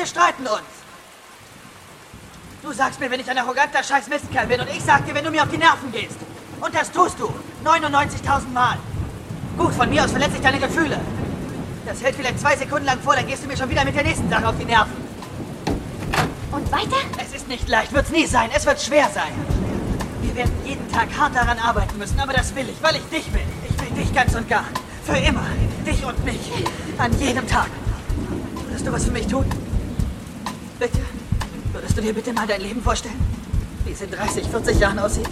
Wir streiten uns. Du sagst mir, wenn ich ein arroganter scheiß Mistkerl bin und ich sag dir, wenn du mir auf die Nerven gehst. Und das tust du. 99.000 Mal. Gut, von mir aus verletze ich deine Gefühle. Das hält vielleicht zwei Sekunden lang vor, dann gehst du mir schon wieder mit der nächsten Sache auf die Nerven. Und weiter? Es ist nicht leicht, wird's nie sein. Es wird schwer sein. Wir werden jeden Tag hart daran arbeiten müssen, aber das will ich, weil ich dich will. Ich will dich ganz und gar. Für immer. Dich und mich. An jedem Tag. Würdest du was für mich tun? Bitte? Würdest du dir bitte mal dein Leben vorstellen? Wie es in 30, 40 Jahren aussieht?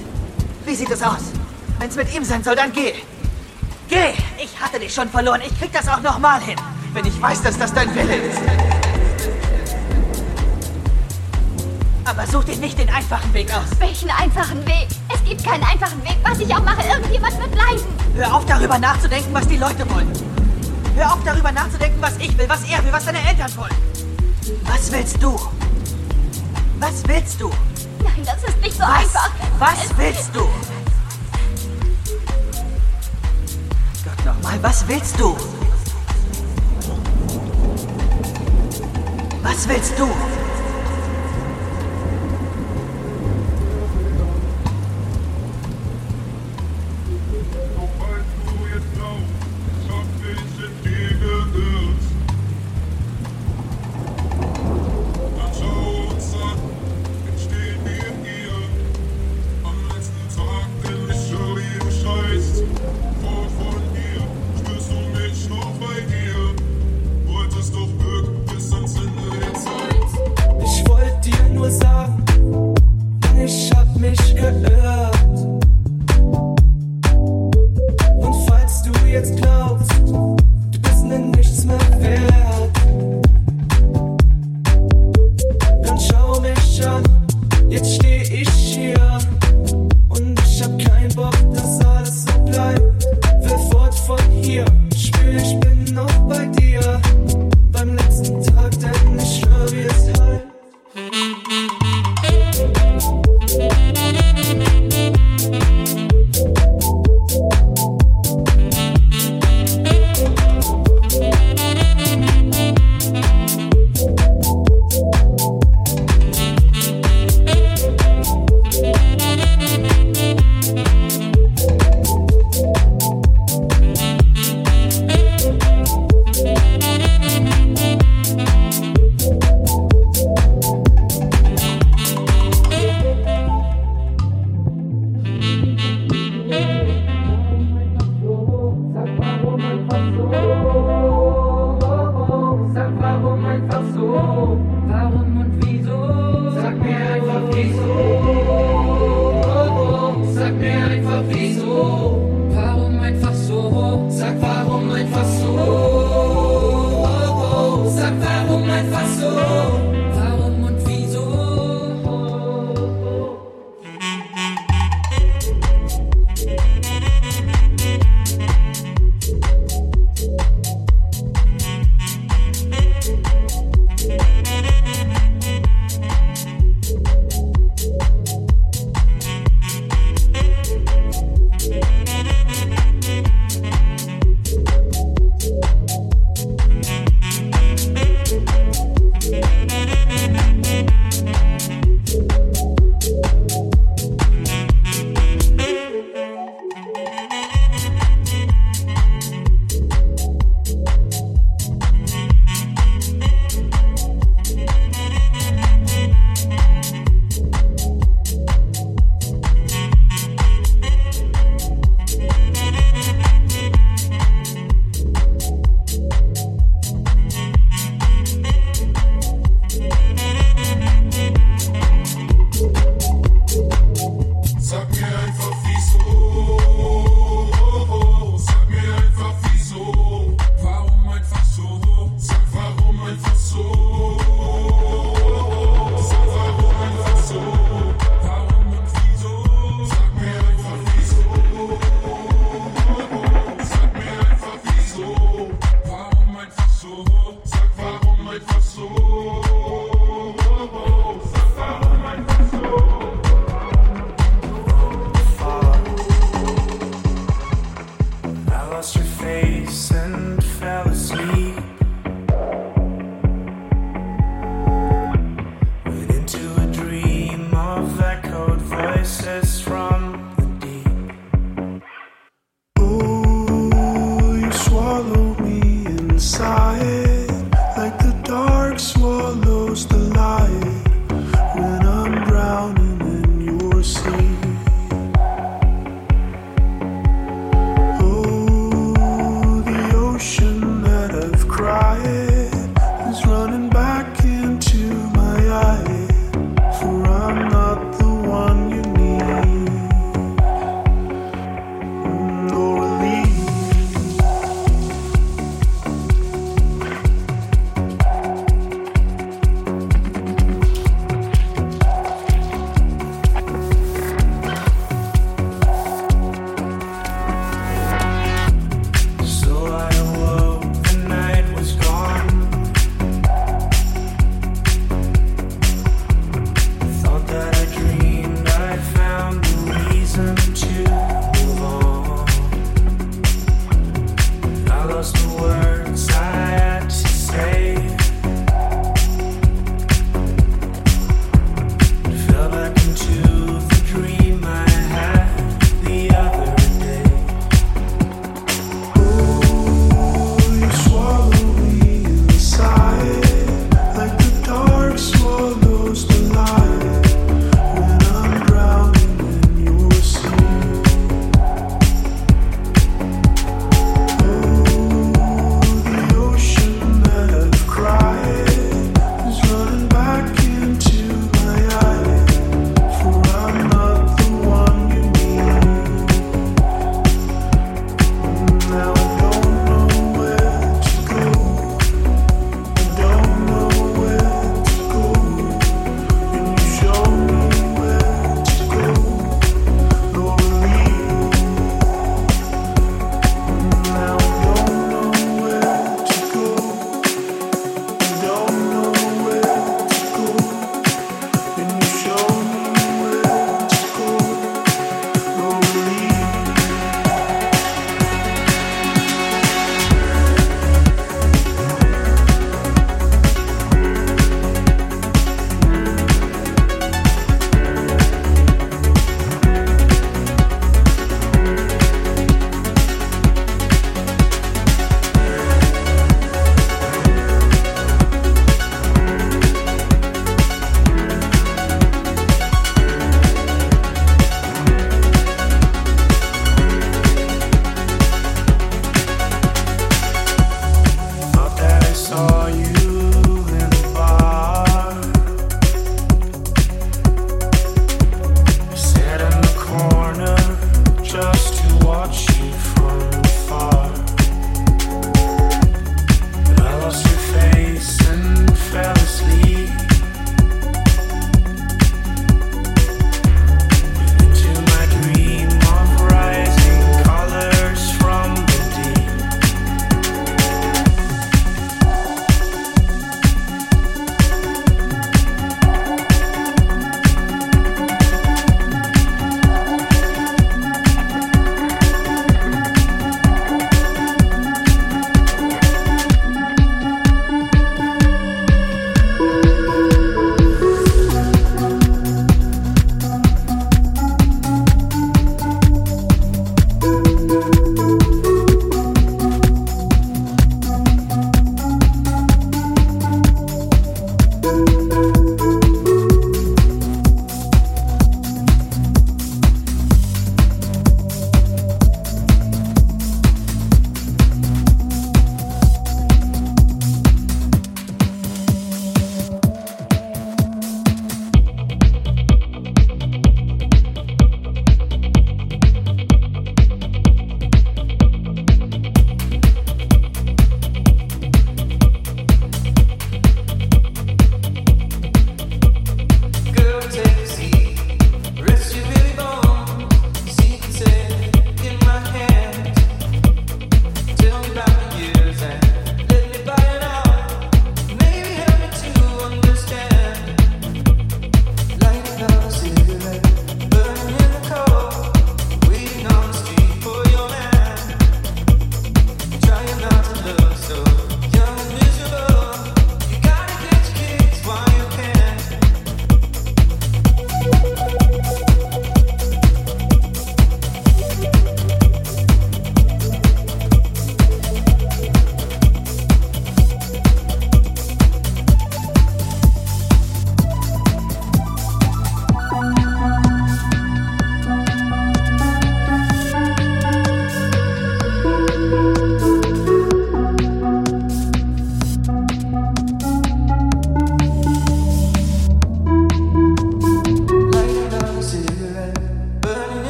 Wie sieht es aus? Wenn es mit ihm sein soll, dann geh. Geh! Ich hatte dich schon verloren. Ich krieg das auch nochmal hin. Wenn ich weiß, dass das dein Wille ist. Aber such dir nicht den einfachen Weg aus. Welchen einfachen Weg? Es gibt keinen einfachen Weg. Was ich auch mache, irgendjemand wird leiden. Hör auf, darüber nachzudenken, was die Leute wollen. Hör auf, darüber nachzudenken, was ich will, was er will, was deine Eltern wollen. Was willst du? Was willst du? Nein, das ist nicht so Was? einfach. Was willst du? Gott nochmal, was willst du? Was willst du?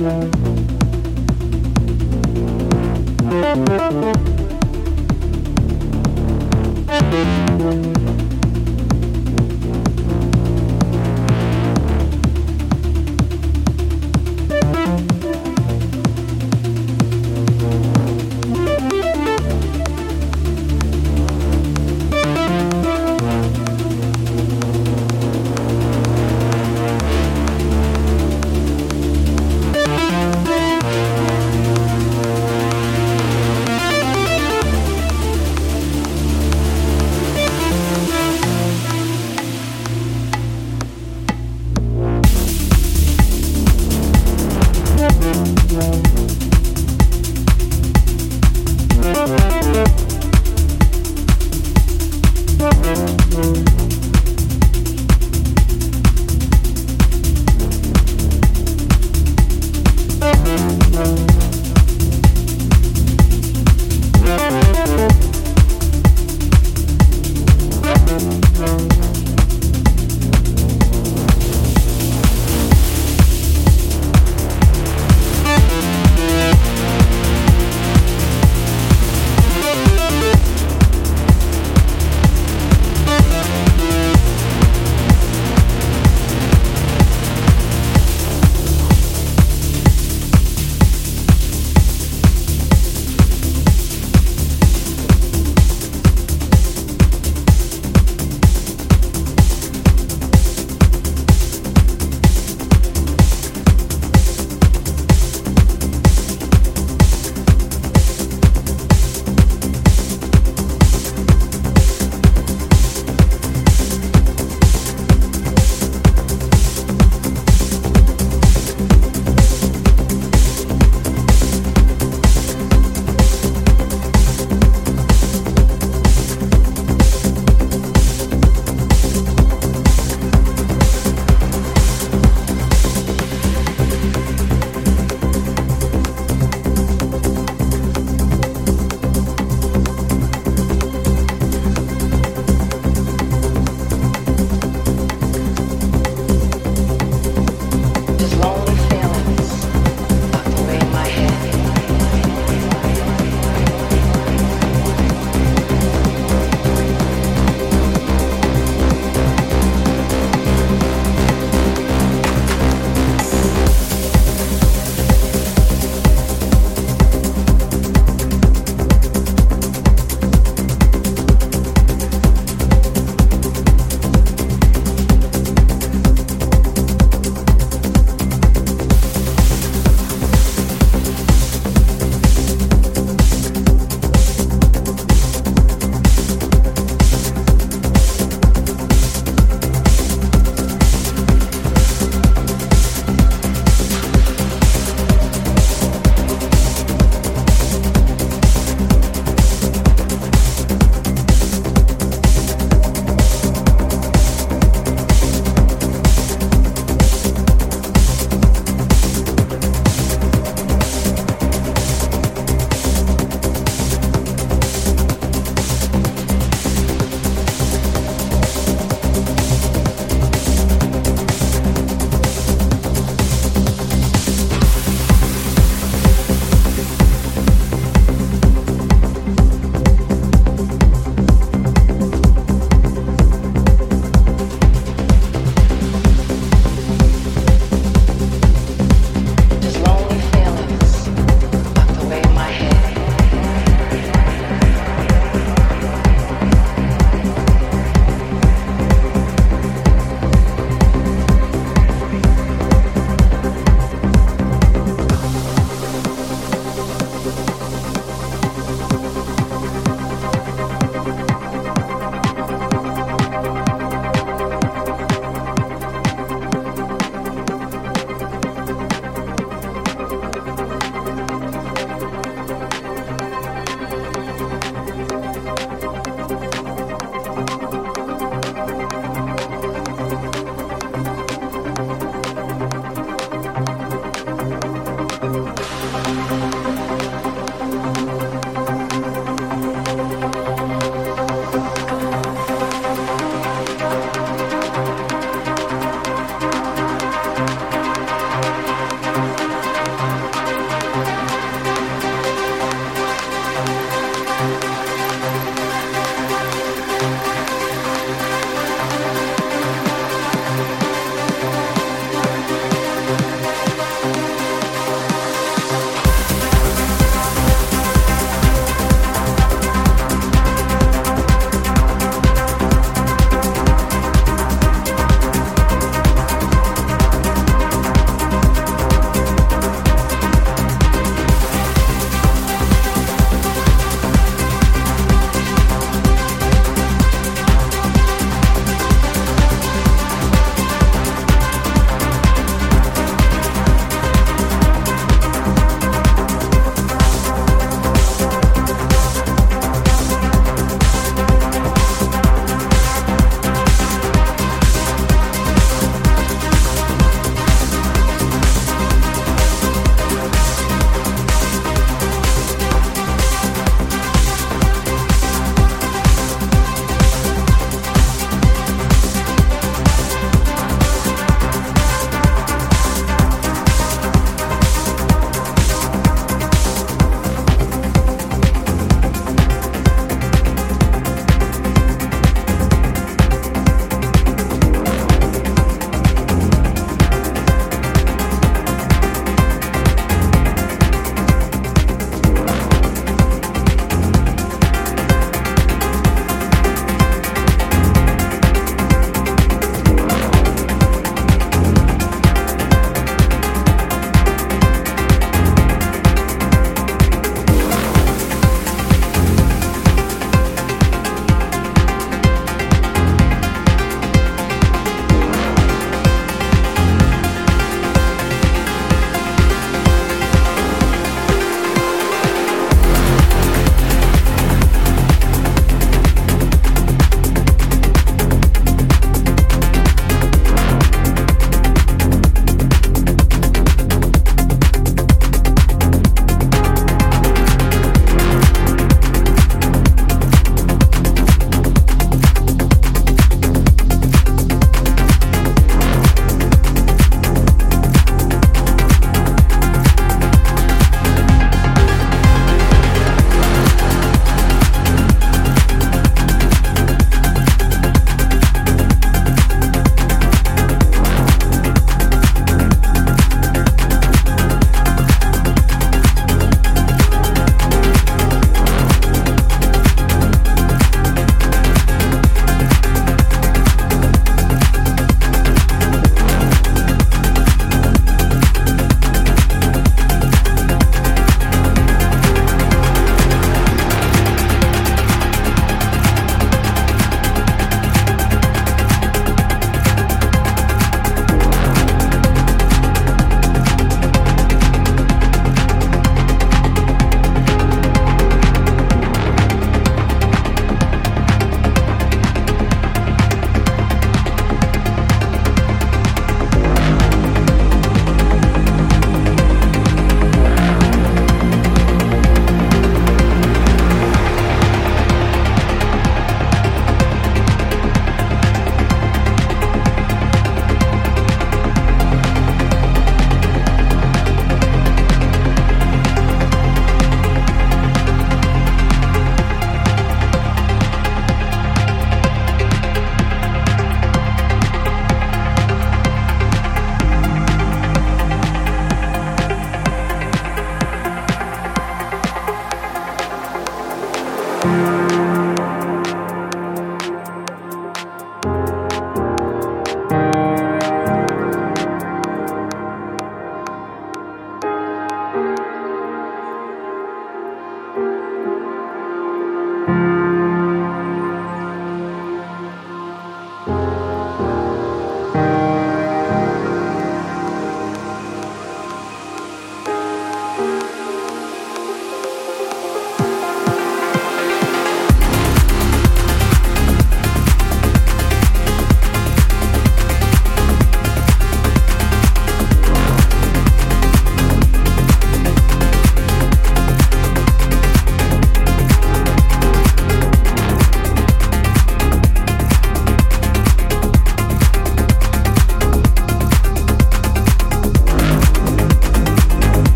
Thank you.